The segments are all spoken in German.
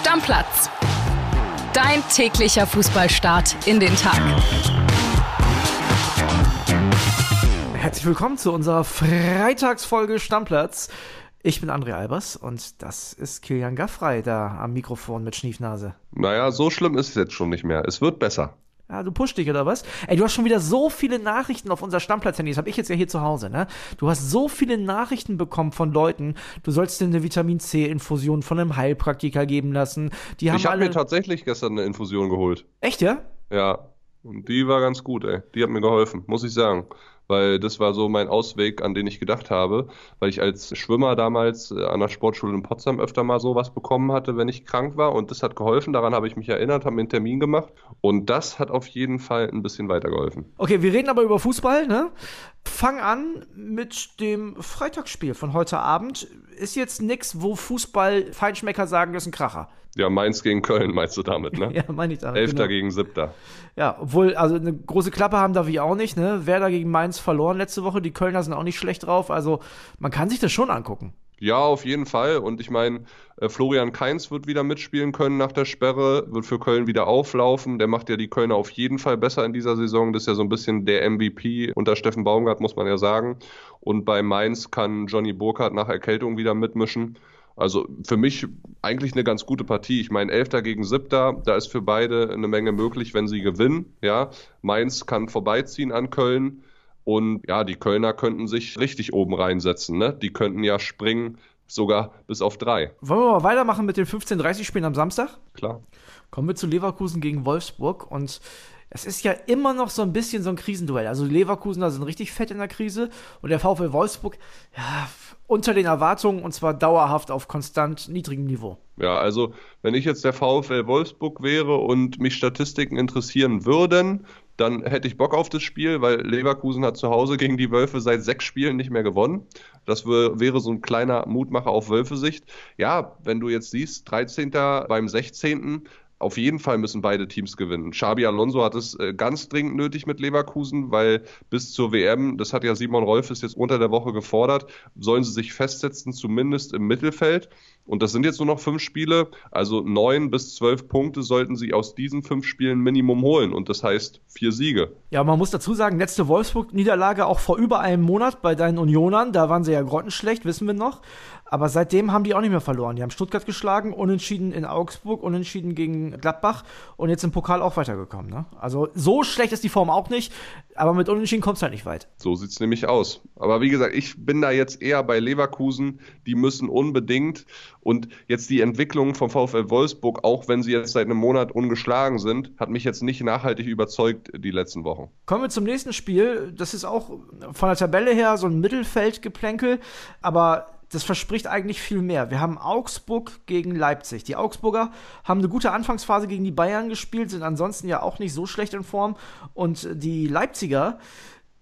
Stammplatz. Dein täglicher Fußballstart in den Tag. Herzlich willkommen zu unserer Freitagsfolge Stammplatz. Ich bin André Albers und das ist Kilian Gaffrey da am Mikrofon mit Schniefnase. Naja, so schlimm ist es jetzt schon nicht mehr. Es wird besser. Ja, du pusht dich oder was? Ey, du hast schon wieder so viele Nachrichten auf unser Stammplatz-Handy. Das habe ich jetzt ja hier zu Hause, ne? Du hast so viele Nachrichten bekommen von Leuten. Du sollst dir eine Vitamin C-Infusion von einem Heilpraktiker geben lassen. Die haben ich habe alle... mir tatsächlich gestern eine Infusion geholt. Echt, ja? Ja. Und die war ganz gut, ey. Die hat mir geholfen, muss ich sagen weil das war so mein Ausweg, an den ich gedacht habe, weil ich als Schwimmer damals äh, an der Sportschule in Potsdam öfter mal sowas bekommen hatte, wenn ich krank war und das hat geholfen, daran habe ich mich erinnert, habe mir einen Termin gemacht und das hat auf jeden Fall ein bisschen weitergeholfen. Okay, wir reden aber über Fußball, ne? Fang an mit dem Freitagsspiel von heute Abend. Ist jetzt nichts, wo Fußball-Feinschmecker sagen, das ist ein Kracher. Ja, Mainz gegen Köln meinst du damit, ne? ja, meine ich damit. Elfter genau. gegen Siebter. Ja, obwohl, also eine große Klappe haben darf ich auch nicht, ne? Werder gegen Mainz verloren letzte Woche, die Kölner sind auch nicht schlecht drauf, also man kann sich das schon angucken. Ja, auf jeden Fall. Und ich meine, äh, Florian Kainz wird wieder mitspielen können nach der Sperre, wird für Köln wieder auflaufen. Der macht ja die Kölner auf jeden Fall besser in dieser Saison. Das ist ja so ein bisschen der MVP unter Steffen Baumgart, muss man ja sagen. Und bei Mainz kann Johnny Burkhardt nach Erkältung wieder mitmischen. Also für mich eigentlich eine ganz gute Partie. Ich meine, Elfter gegen Siebter, da ist für beide eine Menge möglich, wenn sie gewinnen. Ja, Mainz kann vorbeiziehen an Köln und ja, die Kölner könnten sich richtig oben reinsetzen. Ne? Die könnten ja springen sogar bis auf drei. Wollen wir mal weitermachen mit den 15:30 Spielen am Samstag? Klar. Kommen wir zu Leverkusen gegen Wolfsburg und es ist ja immer noch so ein bisschen so ein Krisenduell. Also Leverkusen da sind richtig fett in der Krise und der VfL Wolfsburg, ja, unter den Erwartungen und zwar dauerhaft auf konstant niedrigem Niveau. Ja, also wenn ich jetzt der VfL Wolfsburg wäre und mich Statistiken interessieren würden, dann hätte ich Bock auf das Spiel, weil Leverkusen hat zu Hause gegen die Wölfe seit sechs Spielen nicht mehr gewonnen. Das wäre so ein kleiner Mutmacher auf Wölfe-Sicht. Ja, wenn du jetzt siehst, 13. beim 16 auf jeden Fall müssen beide Teams gewinnen. Xabi Alonso hat es äh, ganz dringend nötig mit Leverkusen, weil bis zur WM, das hat ja Simon Rolfes jetzt unter der Woche gefordert, sollen sie sich festsetzen, zumindest im Mittelfeld. Und das sind jetzt nur noch fünf Spiele, also neun bis zwölf Punkte sollten sie aus diesen fünf Spielen Minimum holen. Und das heißt vier Siege. Ja, man muss dazu sagen, letzte Wolfsburg-Niederlage auch vor über einem Monat bei deinen Unionern, da waren sie ja grottenschlecht, wissen wir noch. Aber seitdem haben die auch nicht mehr verloren. Die haben Stuttgart geschlagen, unentschieden in Augsburg, unentschieden gegen Gladbach und jetzt im Pokal auch weitergekommen. Ne? Also so schlecht ist die Form auch nicht, aber mit Unentschieden kommt es halt nicht weit. So sieht es nämlich aus. Aber wie gesagt, ich bin da jetzt eher bei Leverkusen. Die müssen unbedingt und jetzt die Entwicklung vom VfL Wolfsburg, auch wenn sie jetzt seit einem Monat ungeschlagen sind, hat mich jetzt nicht nachhaltig überzeugt die letzten Wochen. Kommen wir zum nächsten Spiel. Das ist auch von der Tabelle her so ein Mittelfeldgeplänkel, aber das verspricht eigentlich viel mehr. Wir haben Augsburg gegen Leipzig. Die Augsburger haben eine gute Anfangsphase gegen die Bayern gespielt, sind ansonsten ja auch nicht so schlecht in Form. Und die Leipziger,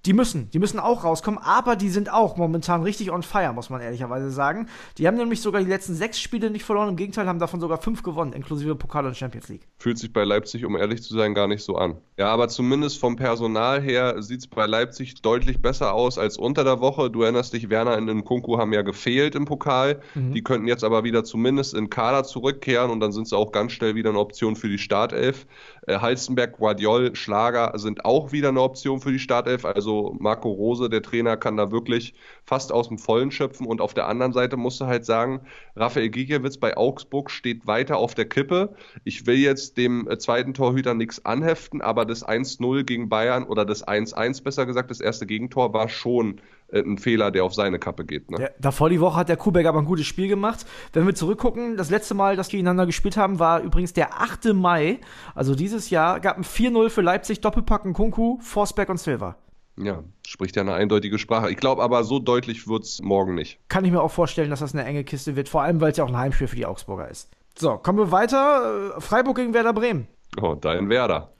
die müssen, die müssen auch rauskommen, aber die sind auch momentan richtig on fire, muss man ehrlicherweise sagen. Die haben nämlich sogar die letzten sechs Spiele nicht verloren, im Gegenteil haben davon sogar fünf gewonnen, inklusive Pokal und Champions League. Fühlt sich bei Leipzig, um ehrlich zu sein, gar nicht so an. Ja, aber zumindest vom Personal her sieht es bei Leipzig deutlich besser aus als unter der Woche. Du erinnerst dich, Werner und Nkunku haben ja gefehlt im Pokal. Mhm. Die könnten jetzt aber wieder zumindest in Kader zurückkehren und dann sind sie auch ganz schnell wieder eine Option für die Startelf. Äh, Halstenberg, Guardiol, Schlager sind auch wieder eine Option für die Startelf. Also Marco Rose, der Trainer, kann da wirklich fast aus dem Vollen schöpfen. Und auf der anderen Seite musst du halt sagen, Raphael Gikiewicz bei Augsburg steht weiter auf der Kippe. Ich will jetzt dem äh, zweiten Torhüter nichts anheften, aber das 1-0 gegen Bayern oder das 1-1 besser gesagt, das erste Gegentor war schon äh, ein Fehler, der auf seine Kappe geht. Ne? Ja, davor die Woche hat der Kubeck aber ein gutes Spiel gemacht. Wenn wir zurückgucken, das letzte Mal, dass wir gegeneinander gespielt haben, war übrigens der 8. Mai. Also dieses Jahr gab ein 4-0 für Leipzig, Doppelpacken Kunku, Forsberg und Silva. Ja, spricht ja eine eindeutige Sprache. Ich glaube aber, so deutlich wird es morgen nicht. Kann ich mir auch vorstellen, dass das eine enge Kiste wird, vor allem weil es ja auch ein Heimspiel für die Augsburger ist. So, kommen wir weiter. Äh, Freiburg gegen Werder Bremen. Oh, dein Werder.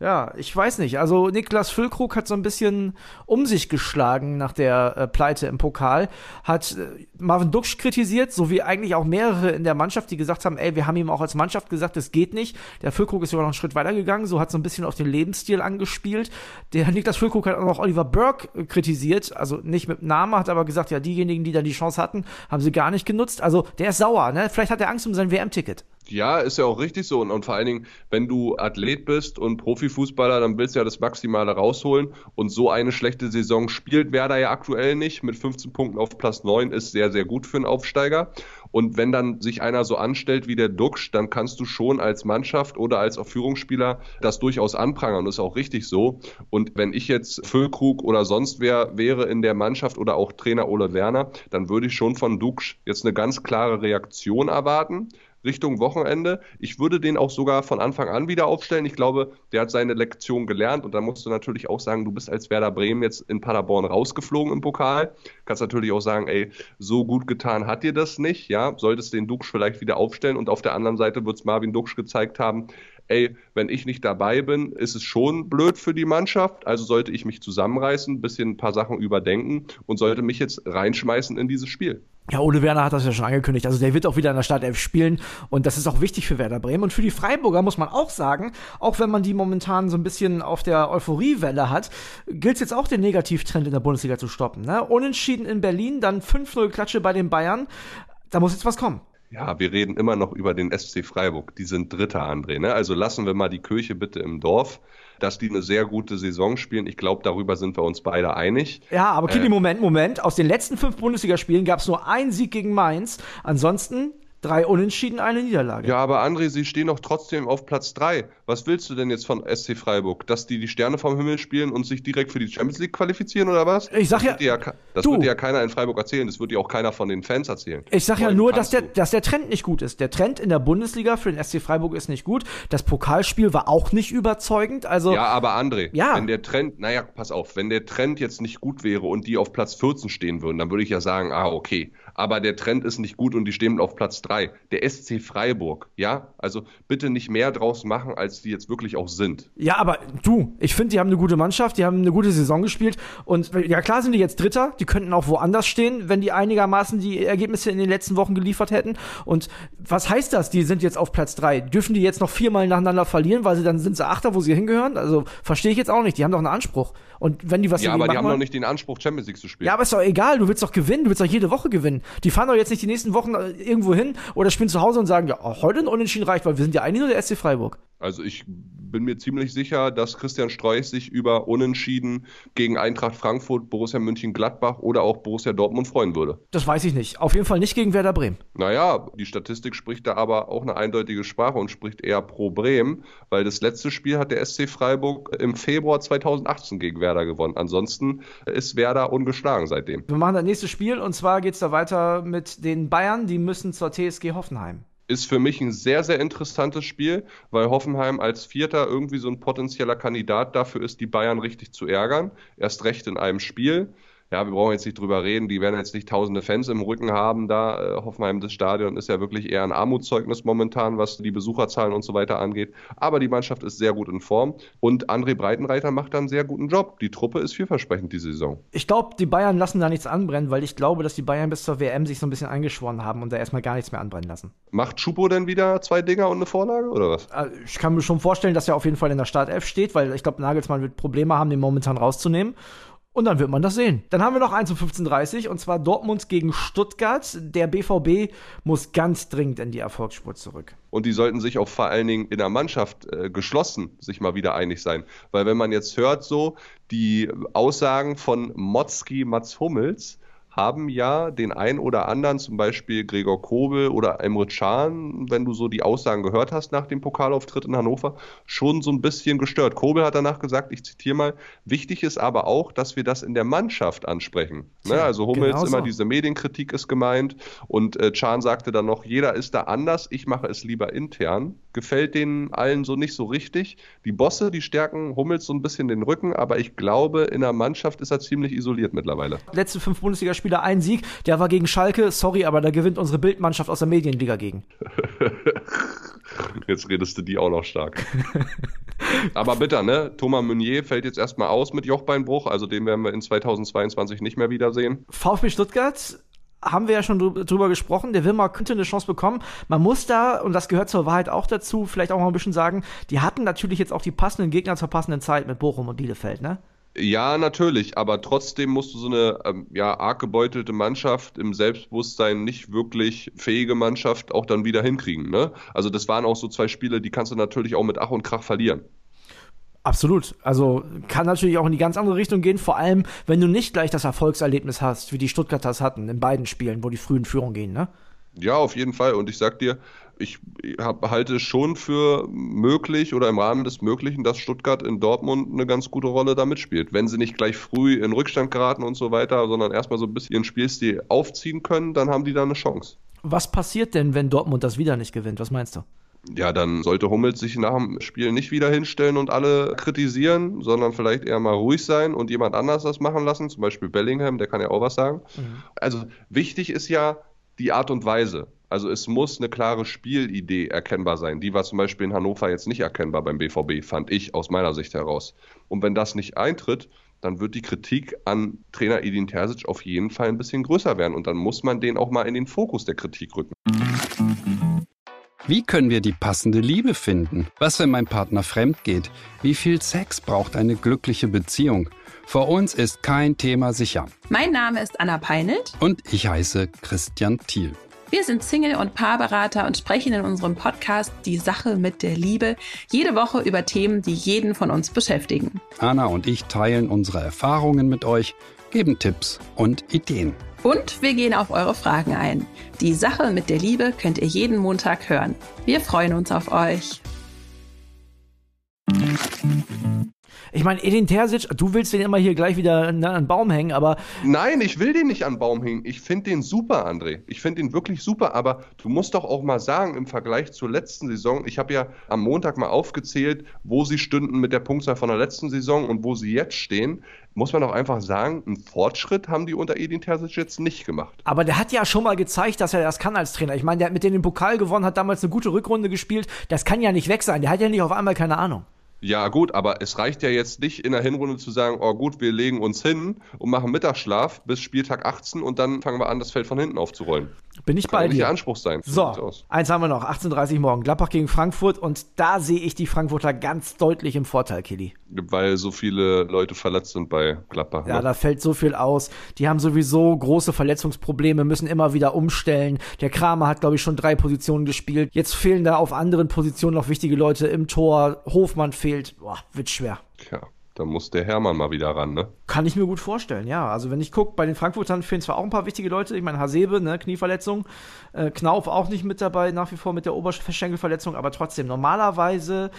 Ja, ich weiß nicht. Also Niklas Füllkrug hat so ein bisschen um sich geschlagen nach der äh, Pleite im Pokal, hat äh, Marvin Duksch kritisiert, so wie eigentlich auch mehrere in der Mannschaft, die gesagt haben, ey, wir haben ihm auch als Mannschaft gesagt, es geht nicht. Der Füllkrug ist sogar noch einen Schritt weiter gegangen, so hat so ein bisschen auf den Lebensstil angespielt. Der Niklas Füllkrug hat auch noch Oliver Burke äh, kritisiert, also nicht mit Namen, hat aber gesagt, ja, diejenigen, die dann die Chance hatten, haben sie gar nicht genutzt. Also der ist sauer, ne? Vielleicht hat er Angst um sein WM-Ticket. Ja, ist ja auch richtig so. Und, und, vor allen Dingen, wenn du Athlet bist und Profifußballer, dann willst du ja das Maximale rausholen. Und so eine schlechte Saison spielt Werder ja aktuell nicht. Mit 15 Punkten auf Platz 9 ist sehr, sehr gut für einen Aufsteiger. Und wenn dann sich einer so anstellt wie der Duxch, dann kannst du schon als Mannschaft oder als auch Führungsspieler das durchaus anprangern. Das ist auch richtig so. Und wenn ich jetzt Füllkrug oder sonst wer wäre in der Mannschaft oder auch Trainer Ole Werner, dann würde ich schon von Duxch jetzt eine ganz klare Reaktion erwarten. Richtung Wochenende. Ich würde den auch sogar von Anfang an wieder aufstellen. Ich glaube, der hat seine Lektion gelernt und da musst du natürlich auch sagen, du bist als Werder Bremen jetzt in Paderborn rausgeflogen im Pokal. Kannst natürlich auch sagen, ey, so gut getan hat dir das nicht, ja, solltest den Duxch vielleicht wieder aufstellen und auf der anderen Seite wird es Marvin Duxch gezeigt haben, ey, wenn ich nicht dabei bin, ist es schon blöd für die Mannschaft. Also sollte ich mich zusammenreißen, ein bisschen ein paar Sachen überdenken und sollte mich jetzt reinschmeißen in dieses Spiel. Ja, Ole Werner hat das ja schon angekündigt. Also der wird auch wieder in der Startelf spielen und das ist auch wichtig für Werder Bremen. Und für die Freiburger muss man auch sagen, auch wenn man die momentan so ein bisschen auf der Euphoriewelle hat, gilt es jetzt auch den Negativtrend in der Bundesliga zu stoppen. Ne? Unentschieden in Berlin, dann 5-0 Klatsche bei den Bayern. Da muss jetzt was kommen. Ja, wir reden immer noch über den SC Freiburg. Die sind Dritter, André. Ne? Also lassen wir mal die Kirche bitte im Dorf dass die eine sehr gute Saison spielen. Ich glaube, darüber sind wir uns beide einig. Ja, aber Kili, äh, Moment, Moment. Aus den letzten fünf Bundesligaspielen gab es nur einen Sieg gegen Mainz. Ansonsten Drei Unentschieden, eine Niederlage. Ja, aber André, sie stehen doch trotzdem auf Platz 3. Was willst du denn jetzt von SC Freiburg? Dass die die Sterne vom Himmel spielen und sich direkt für die Champions League qualifizieren oder was? Ich sag das ja, ja das du, wird ja keiner in Freiburg erzählen. Das wird ja auch keiner von den Fans erzählen. Ich sag ja nur, dass der, dass der Trend nicht gut ist. Der Trend in der Bundesliga für den SC Freiburg ist nicht gut. Das Pokalspiel war auch nicht überzeugend. Also, ja, aber André, ja. wenn der Trend, naja, pass auf, wenn der Trend jetzt nicht gut wäre und die auf Platz 14 stehen würden, dann würde ich ja sagen, ah, okay aber der Trend ist nicht gut und die stehen auf Platz 3. Der SC Freiburg, ja, also bitte nicht mehr draus machen, als die jetzt wirklich auch sind. Ja, aber du, ich finde, die haben eine gute Mannschaft, die haben eine gute Saison gespielt und ja, klar sind die jetzt Dritter, die könnten auch woanders stehen, wenn die einigermaßen die Ergebnisse in den letzten Wochen geliefert hätten. Und was heißt das? Die sind jetzt auf Platz 3. Dürfen die jetzt noch viermal nacheinander verlieren, weil sie dann sind sie Achter, wo sie hingehören? Also verstehe ich jetzt auch nicht. Die haben doch einen Anspruch. Und wenn die was Ja, aber die haben noch nicht den Anspruch, Champions League zu spielen. Ja, aber ist doch egal, du willst doch gewinnen, du willst doch jede Woche gewinnen. Die fahren doch jetzt nicht die nächsten Wochen äh, irgendwo hin oder spielen zu Hause und sagen, ja, heute ein Unentschieden reicht, weil wir sind ja eigentlich nur der SC Freiburg. Also ich bin mir ziemlich sicher, dass Christian Streich sich über Unentschieden gegen Eintracht Frankfurt, Borussia München-Gladbach oder auch Borussia Dortmund freuen würde. Das weiß ich nicht. Auf jeden Fall nicht gegen Werder Bremen. Naja, die Statistik spricht da aber auch eine eindeutige Sprache und spricht eher pro Bremen, weil das letzte Spiel hat der SC Freiburg im Februar 2018 gegen Werder gewonnen. Ansonsten ist Werder ungeschlagen seitdem. Wir machen das nächste Spiel und zwar geht es da weiter mit den Bayern. Die müssen zur TSG Hoffenheim ist für mich ein sehr, sehr interessantes Spiel, weil Hoffenheim als Vierter irgendwie so ein potenzieller Kandidat dafür ist, die Bayern richtig zu ärgern. Erst recht in einem Spiel ja, wir brauchen jetzt nicht drüber reden, die werden jetzt nicht tausende Fans im Rücken haben da. Äh, Hoffenheim, das Stadion ist ja wirklich eher ein Armutszeugnis momentan, was die Besucherzahlen und so weiter angeht. Aber die Mannschaft ist sehr gut in Form und André Breitenreiter macht da einen sehr guten Job. Die Truppe ist vielversprechend diese Saison. Ich glaube, die Bayern lassen da nichts anbrennen, weil ich glaube, dass die Bayern bis zur WM sich so ein bisschen eingeschworen haben und da erstmal gar nichts mehr anbrennen lassen. Macht Schupo denn wieder zwei Dinger und eine Vorlage oder was? Also ich kann mir schon vorstellen, dass er auf jeden Fall in der Startelf steht, weil ich glaube, Nagelsmann wird Probleme haben, den momentan rauszunehmen. Und dann wird man das sehen. Dann haben wir noch eins um 15.30 und zwar Dortmund gegen Stuttgart. Der BVB muss ganz dringend in die Erfolgsspur zurück. Und die sollten sich auch vor allen Dingen in der Mannschaft äh, geschlossen sich mal wieder einig sein. Weil wenn man jetzt hört, so die Aussagen von Motzki Mats Hummels, haben ja den ein oder anderen, zum Beispiel Gregor Kobel oder Emre Can, wenn du so die Aussagen gehört hast nach dem Pokalauftritt in Hannover, schon so ein bisschen gestört. Kobel hat danach gesagt, ich zitiere mal, wichtig ist aber auch, dass wir das in der Mannschaft ansprechen. Ne? Also Hummels genau immer diese Medienkritik ist gemeint und äh, Can sagte dann noch, jeder ist da anders, ich mache es lieber intern. Gefällt denen allen so nicht so richtig. Die Bosse, die stärken Hummels so ein bisschen den Rücken, aber ich glaube, in der Mannschaft ist er ziemlich isoliert mittlerweile. Letzte fünf Bundesligaspiele Spieler einen Sieg. Der war gegen Schalke. Sorry, aber da gewinnt unsere Bildmannschaft aus der Medienliga gegen. Jetzt redest du die auch noch stark. aber bitter, ne? Thomas Meunier fällt jetzt erstmal aus mit Jochbeinbruch. Also den werden wir in 2022 nicht mehr wiedersehen. VfB Stuttgart haben wir ja schon drüber gesprochen, der Wilmar könnte eine Chance bekommen. Man muss da, und das gehört zur Wahrheit auch dazu, vielleicht auch mal ein bisschen sagen, die hatten natürlich jetzt auch die passenden Gegner zur passenden Zeit mit Bochum und Bielefeld, ne? Ja, natürlich, aber trotzdem musst du so eine ähm, ja, arg gebeutelte Mannschaft im Selbstbewusstsein nicht wirklich fähige Mannschaft auch dann wieder hinkriegen. Ne? Also das waren auch so zwei Spiele, die kannst du natürlich auch mit Ach und Krach verlieren. Absolut. Also kann natürlich auch in die ganz andere Richtung gehen, vor allem wenn du nicht gleich das Erfolgserlebnis hast, wie die Stuttgarters hatten in beiden Spielen, wo die frühen Führung gehen, ne? Ja, auf jeden Fall. Und ich sag dir, ich hab, halte es schon für möglich oder im Rahmen des Möglichen, dass Stuttgart in Dortmund eine ganz gute Rolle da mitspielt. Wenn sie nicht gleich früh in Rückstand geraten und so weiter, sondern erstmal so ein bisschen ihren Spielstil aufziehen können, dann haben die da eine Chance. Was passiert denn, wenn Dortmund das wieder nicht gewinnt? Was meinst du? Ja, dann sollte Hummels sich nach dem Spiel nicht wieder hinstellen und alle kritisieren, sondern vielleicht eher mal ruhig sein und jemand anders das machen lassen, zum Beispiel Bellingham, der kann ja auch was sagen. Mhm. Also wichtig ist ja die Art und Weise. Also es muss eine klare Spielidee erkennbar sein. Die war zum Beispiel in Hannover jetzt nicht erkennbar beim BVB, fand ich aus meiner Sicht heraus. Und wenn das nicht eintritt, dann wird die Kritik an Trainer Edin Terzic auf jeden Fall ein bisschen größer werden. Und dann muss man den auch mal in den Fokus der Kritik rücken. Wie können wir die passende Liebe finden? Was, wenn mein Partner fremd geht? Wie viel Sex braucht eine glückliche Beziehung? Vor uns ist kein Thema sicher. Mein Name ist Anna Peinelt. Und ich heiße Christian Thiel. Wir sind Single- und Paarberater und sprechen in unserem Podcast Die Sache mit der Liebe jede Woche über Themen, die jeden von uns beschäftigen. Anna und ich teilen unsere Erfahrungen mit euch, geben Tipps und Ideen. Und wir gehen auf eure Fragen ein. Die Sache mit der Liebe könnt ihr jeden Montag hören. Wir freuen uns auf euch. Ich meine, Edin Terzic, du willst den immer hier gleich wieder an den Baum hängen, aber. Nein, ich will den nicht an den Baum hängen. Ich finde den super, André. Ich finde den wirklich super, aber du musst doch auch mal sagen, im Vergleich zur letzten Saison, ich habe ja am Montag mal aufgezählt, wo sie stünden mit der Punktzahl von der letzten Saison und wo sie jetzt stehen muss man doch einfach sagen, einen Fortschritt haben die unter Edin Terzic jetzt nicht gemacht. Aber der hat ja schon mal gezeigt, dass er das kann als Trainer. Ich meine, der hat mit denen den Pokal gewonnen, hat damals eine gute Rückrunde gespielt. Das kann ja nicht weg sein. Der hat ja nicht auf einmal keine Ahnung. Ja, gut, aber es reicht ja jetzt nicht in der Hinrunde zu sagen, oh gut, wir legen uns hin und machen Mittagsschlaf bis Spieltag 18 und dann fangen wir an, das Feld von hinten aufzurollen. Bin ich bei dir. Nicht der Anspruch sein. So, eins haben wir noch, 18.30 morgen, Gladbach gegen Frankfurt und da sehe ich die Frankfurter ganz deutlich im Vorteil, Kili. Weil so viele Leute verletzt sind bei Gladbach. Ja, ne? da fällt so viel aus. Die haben sowieso große Verletzungsprobleme, müssen immer wieder umstellen. Der Kramer hat, glaube ich, schon drei Positionen gespielt. Jetzt fehlen da auf anderen Positionen noch wichtige Leute im Tor. Hofmann fehlt. Boah, wird schwer. Ja. Da muss der Hermann mal wieder ran, ne? Kann ich mir gut vorstellen, ja. Also wenn ich gucke, bei den Frankfurtern fehlen zwar auch ein paar wichtige Leute. Ich meine, Hasebe, ne, Knieverletzung. Äh, Knauf auch nicht mit dabei, nach wie vor mit der Oberschenkelverletzung. Aber trotzdem, normalerweise,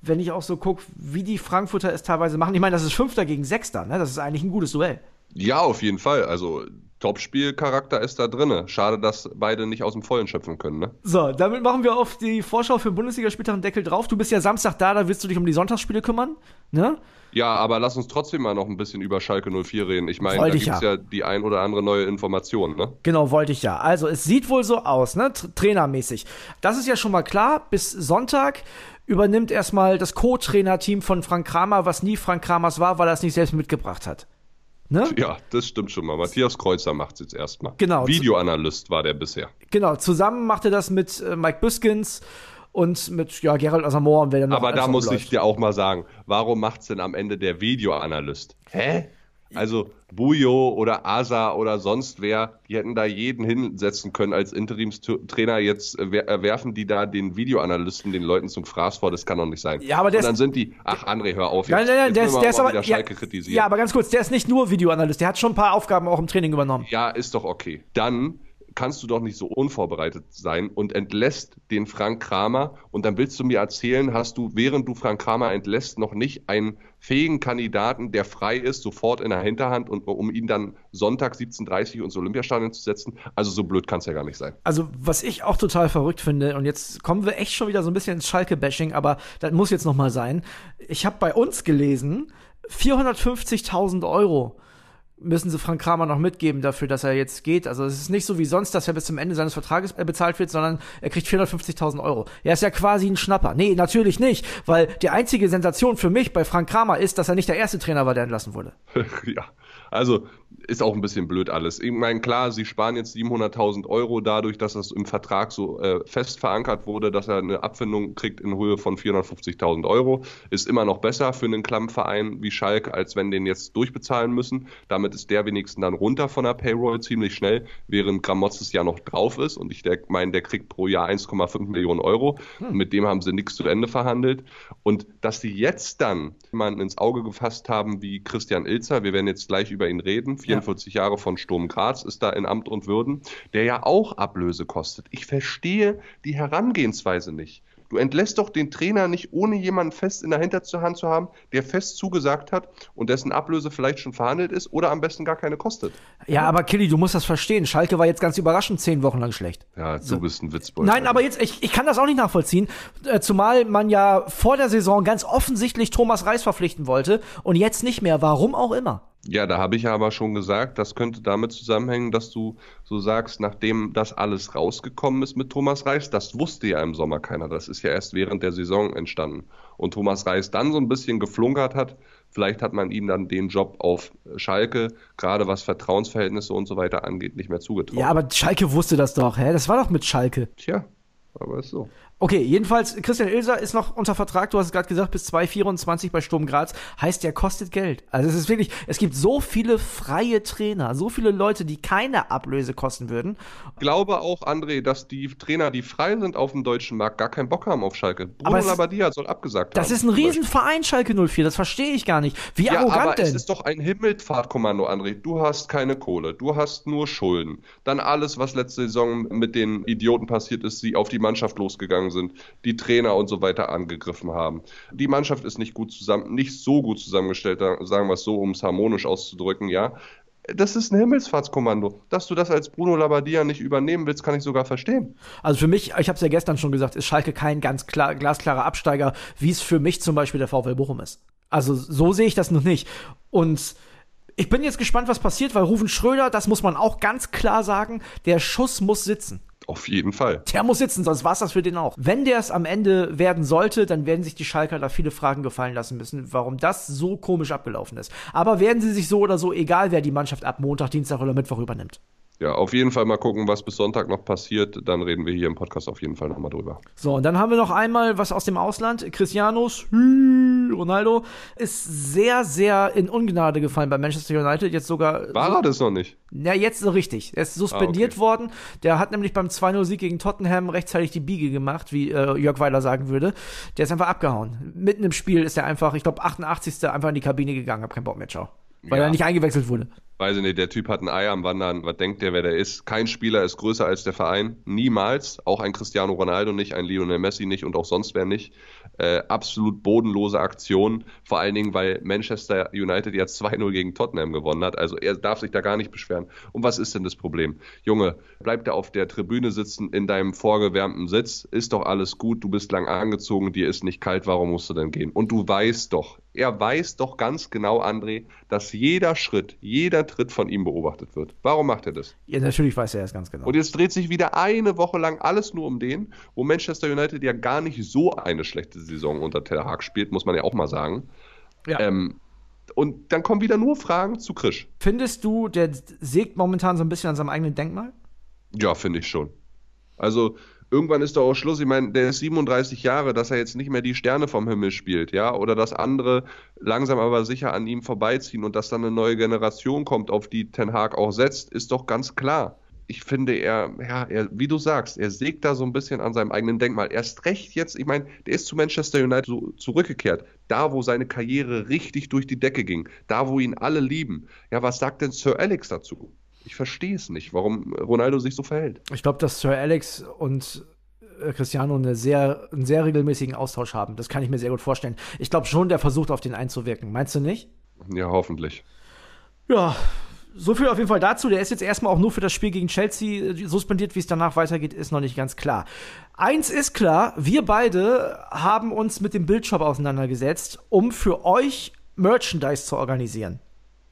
wenn ich auch so gucke, wie die Frankfurter es teilweise machen. Ich meine, das ist Fünfter gegen Sechster, ne? Das ist eigentlich ein gutes Duell. Ja, auf jeden Fall. Also Topspielcharakter ist da drin. Schade, dass beide nicht aus dem Vollen schöpfen können. Ne? So, damit machen wir auf die Vorschau für Bundesligaspieltag einen Deckel drauf. Du bist ja Samstag da, da wirst du dich um die Sonntagsspiele kümmern. Ne? Ja, aber lass uns trotzdem mal noch ein bisschen über Schalke 04 reden. Ich meine, da gibt es ja. ja. die ein oder andere neue Information, ne? Genau, wollte ich ja. Also, es sieht wohl so aus, ne? Trainermäßig. Das ist ja schon mal klar. Bis Sonntag übernimmt erstmal das Co-Trainer-Team von Frank Kramer, was nie Frank Kramers war, weil er es nicht selbst mitgebracht hat. Ne? Ja, das stimmt schon mal. Matthias Kreuzer macht es jetzt erstmal. Genau. Videoanalyst war der bisher. Genau, zusammen macht er das mit äh, Mike Biskins und mit ja, Gerald Asamoah und wer dann noch Aber da muss ich dir auch mal sagen, warum macht es denn am Ende der Videoanalyst? Hä? Also Bujo oder Asa oder sonst wer, die hätten da jeden hinsetzen können als Interimstrainer. Jetzt werfen die da den Videoanalysten den Leuten zum Fraß vor. Das kann doch nicht sein. Ja, aber der Und dann sind die, ach André, hör auf. Jetzt. Nein, nein, nein, der, ist, der ist aber, ja, ja, aber ganz kurz, der ist nicht nur Videoanalyst. Der hat schon ein paar Aufgaben auch im Training übernommen. Ja, ist doch okay. Dann kannst du doch nicht so unvorbereitet sein und entlässt den Frank Kramer und dann willst du mir erzählen, hast du, während du Frank Kramer entlässt, noch nicht einen fähigen Kandidaten, der frei ist, sofort in der Hinterhand und um ihn dann Sonntag 17.30 Uhr ins Olympiastadion zu setzen. Also so blöd kann es ja gar nicht sein. Also was ich auch total verrückt finde, und jetzt kommen wir echt schon wieder so ein bisschen ins Schalke-Bashing, aber das muss jetzt noch mal sein. Ich habe bei uns gelesen, 450.000 Euro müssen sie Frank Kramer noch mitgeben dafür, dass er jetzt geht. Also es ist nicht so wie sonst, dass er bis zum Ende seines Vertrages äh, bezahlt wird, sondern er kriegt 450.000 Euro. Er ist ja quasi ein Schnapper. Nee, natürlich nicht, weil die einzige Sensation für mich bei Frank Kramer ist, dass er nicht der erste Trainer war, der entlassen wurde. ja, Also ist auch ein bisschen blöd alles. Ich meine, klar, sie sparen jetzt 700.000 Euro dadurch, dass das im Vertrag so äh, fest verankert wurde, dass er eine Abfindung kriegt in Höhe von 450.000 Euro. Ist immer noch besser für einen Klammverein wie Schalk, als wenn den jetzt durchbezahlen müssen. Damit ist der wenigstens dann runter von der Payroll ziemlich schnell, während Gramotzes ja noch drauf ist. Und ich meine, der kriegt pro Jahr 1,5 Millionen Euro. Hm. Mit dem haben sie nichts zu Ende verhandelt. Und dass sie jetzt dann jemanden ins Auge gefasst haben wie Christian Ilzer, wir werden jetzt gleich über ihn reden, 24 42 Jahre von Sturm Graz ist da in Amt und Würden, der ja auch Ablöse kostet. Ich verstehe die Herangehensweise nicht. Du entlässt doch den Trainer nicht, ohne jemanden fest in der Hinterhand zu haben, der fest zugesagt hat und dessen Ablöse vielleicht schon verhandelt ist oder am besten gar keine kostet. Ja, aber Killy, du musst das verstehen. Schalke war jetzt ganz überraschend zehn Wochen lang schlecht. Ja, du so. bist ein Witzbold. Nein, aber jetzt, ich, ich kann das auch nicht nachvollziehen. Äh, zumal man ja vor der Saison ganz offensichtlich Thomas Reis verpflichten wollte und jetzt nicht mehr. Warum auch immer. Ja, da habe ich ja aber schon gesagt, das könnte damit zusammenhängen, dass du so sagst, nachdem das alles rausgekommen ist mit Thomas Reis, das wusste ja im Sommer keiner. Das ist ja erst während der Saison entstanden. Und Thomas Reis dann so ein bisschen geflunkert hat, vielleicht hat man ihm dann den Job auf Schalke, gerade was Vertrauensverhältnisse und so weiter angeht, nicht mehr zugetraut. Ja, aber Schalke wusste das doch, hä? Das war doch mit Schalke. Tja, aber ist so. Okay, jedenfalls, Christian Ilser ist noch unter Vertrag, du hast es gerade gesagt, bis 2024 bei Sturm Graz. Heißt, der kostet Geld. Also es ist wirklich, es gibt so viele freie Trainer, so viele Leute, die keine Ablöse kosten würden. Ich glaube auch, André, dass die Trainer, die frei sind auf dem deutschen Markt, gar keinen Bock haben auf Schalke. Bruno aber Labbadia soll abgesagt das haben. Das ist ein Riesenverein, Schalke 04, das verstehe ich gar nicht. Wie ja, arrogant aber denn? es ist doch ein Himmelfahrtkommando, André. Du hast keine Kohle, du hast nur Schulden. Dann alles, was letzte Saison mit den Idioten passiert ist, die auf die Mannschaft losgegangen sind. Die Trainer und so weiter angegriffen haben. Die Mannschaft ist nicht gut zusammen, nicht so gut zusammengestellt, sagen wir es so, um es harmonisch auszudrücken, ja. Das ist ein Himmelsfahrtskommando. Dass du das als Bruno Labbadia nicht übernehmen willst, kann ich sogar verstehen. Also für mich, ich habe es ja gestern schon gesagt, ist Schalke kein ganz klar, glasklarer Absteiger, wie es für mich zum Beispiel der VfL Bochum ist. Also so sehe ich das noch nicht. Und ich bin jetzt gespannt, was passiert, weil Rufen Schröder, das muss man auch ganz klar sagen, der Schuss muss sitzen. Auf jeden Fall. Der muss sitzen, sonst war es das für den auch. Wenn der es am Ende werden sollte, dann werden sich die Schalker da viele Fragen gefallen lassen müssen, warum das so komisch abgelaufen ist. Aber werden sie sich so oder so, egal wer die Mannschaft ab Montag, Dienstag oder Mittwoch übernimmt. Ja, auf jeden Fall mal gucken, was bis Sonntag noch passiert. Dann reden wir hier im Podcast auf jeden Fall nochmal drüber. So, und dann haben wir noch einmal was aus dem Ausland. Cristianos Ronaldo ist sehr, sehr in Ungnade gefallen bei Manchester United. Jetzt sogar. War er das noch nicht? Ja, jetzt so richtig. Er ist suspendiert ah, okay. worden. Der hat nämlich beim 2-0-Sieg gegen Tottenham rechtzeitig die Biege gemacht, wie äh, Jörg Weiler sagen würde. Der ist einfach abgehauen. Mitten im Spiel ist er einfach, ich glaube, 88. einfach in die Kabine gegangen. Hab keinen Bock mehr, ciao. Weil ja. er nicht eingewechselt wurde weiß ich nicht, der Typ hat ein Ei am Wandern, was denkt der, wer der ist? Kein Spieler ist größer als der Verein, niemals, auch ein Cristiano Ronaldo nicht, ein Lionel Messi nicht und auch sonst wer nicht. Äh, absolut bodenlose Aktion, vor allen Dingen, weil Manchester United ja 2-0 gegen Tottenham gewonnen hat, also er darf sich da gar nicht beschweren. Und was ist denn das Problem? Junge, bleib da auf der Tribüne sitzen, in deinem vorgewärmten Sitz, ist doch alles gut, du bist lang angezogen, dir ist nicht kalt, warum musst du denn gehen? Und du weißt doch, er weiß doch ganz genau, André, dass jeder Schritt, jeder Tritt von ihm beobachtet wird. Warum macht er das? Ja, natürlich weiß er es ganz genau. Und jetzt dreht sich wieder eine Woche lang alles nur um den, wo Manchester United ja gar nicht so eine schlechte Saison unter Ter Haag spielt, muss man ja auch mal sagen. Ja. Ähm, und dann kommen wieder nur Fragen zu Krisch. Findest du, der sägt momentan so ein bisschen an seinem eigenen Denkmal? Ja, finde ich schon. Also, irgendwann ist doch auch Schluss. Ich meine, der ist 37 Jahre, dass er jetzt nicht mehr die Sterne vom Himmel spielt, ja, oder dass andere langsam aber sicher an ihm vorbeiziehen und dass dann eine neue Generation kommt, auf die Ten Hag auch setzt, ist doch ganz klar. Ich finde, er, ja, er, wie du sagst, er sägt da so ein bisschen an seinem eigenen Denkmal. Erst recht jetzt, ich meine, der ist zu Manchester United so zurückgekehrt. Da, wo seine Karriere richtig durch die Decke ging. Da, wo ihn alle lieben. Ja, was sagt denn Sir Alex dazu? Ich verstehe es nicht, warum Ronaldo sich so verhält. Ich glaube, dass Sir Alex und äh, Cristiano eine sehr, einen sehr regelmäßigen Austausch haben. Das kann ich mir sehr gut vorstellen. Ich glaube schon, der versucht auf den einzuwirken. Meinst du nicht? Ja, hoffentlich. Ja, so viel auf jeden Fall dazu. Der ist jetzt erstmal auch nur für das Spiel gegen Chelsea äh, suspendiert. Wie es danach weitergeht, ist noch nicht ganz klar. Eins ist klar, wir beide haben uns mit dem Bildshop auseinandergesetzt, um für euch Merchandise zu organisieren.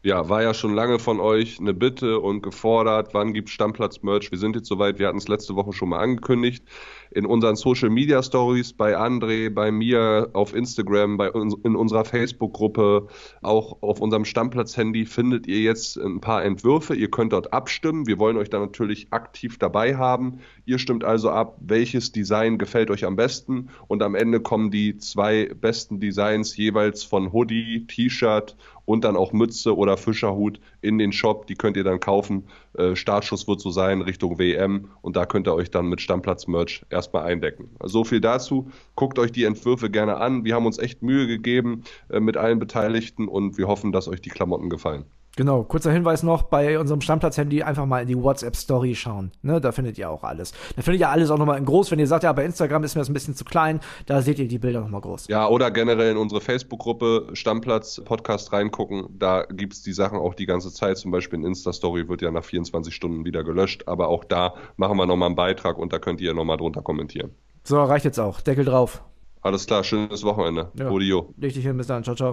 Ja, war ja schon lange von euch eine Bitte und gefordert, wann gibt Stammplatz-Merch? Wir sind jetzt soweit, wir hatten es letzte Woche schon mal angekündigt. In unseren Social Media Stories, bei André, bei mir, auf Instagram, bei uns, in unserer Facebook-Gruppe, auch auf unserem Stammplatz-Handy findet ihr jetzt ein paar Entwürfe. Ihr könnt dort abstimmen. Wir wollen euch da natürlich aktiv dabei haben. Ihr stimmt also ab, welches Design gefällt euch am besten und am Ende kommen die zwei besten Designs jeweils von Hoodie, T-Shirt und dann auch Mütze oder Fischerhut in den Shop. Die könnt ihr dann kaufen. Äh, Startschuss wird so sein Richtung WM und da könnt ihr euch dann mit Stammplatz-Merch erstmal eindecken. So viel dazu. Guckt euch die Entwürfe gerne an. Wir haben uns echt Mühe gegeben äh, mit allen Beteiligten und wir hoffen, dass euch die Klamotten gefallen. Genau, kurzer Hinweis noch, bei unserem Stammplatz-Handy einfach mal in die WhatsApp-Story schauen. Ne, da findet ihr auch alles. Da findet ihr alles auch nochmal in groß. Wenn ihr sagt, ja, bei Instagram ist mir das ein bisschen zu klein, da seht ihr die Bilder nochmal groß. Ja, oder generell in unsere Facebook-Gruppe Stammplatz-Podcast reingucken. Da gibt es die Sachen auch die ganze Zeit. Zum Beispiel in Insta-Story wird ja nach 24 Stunden wieder gelöscht. Aber auch da machen wir nochmal einen Beitrag und da könnt ihr nochmal drunter kommentieren. So, reicht jetzt auch. Deckel drauf. Alles klar, schönes Wochenende. Ja. Dich hin, bis dann. Ciao, ciao.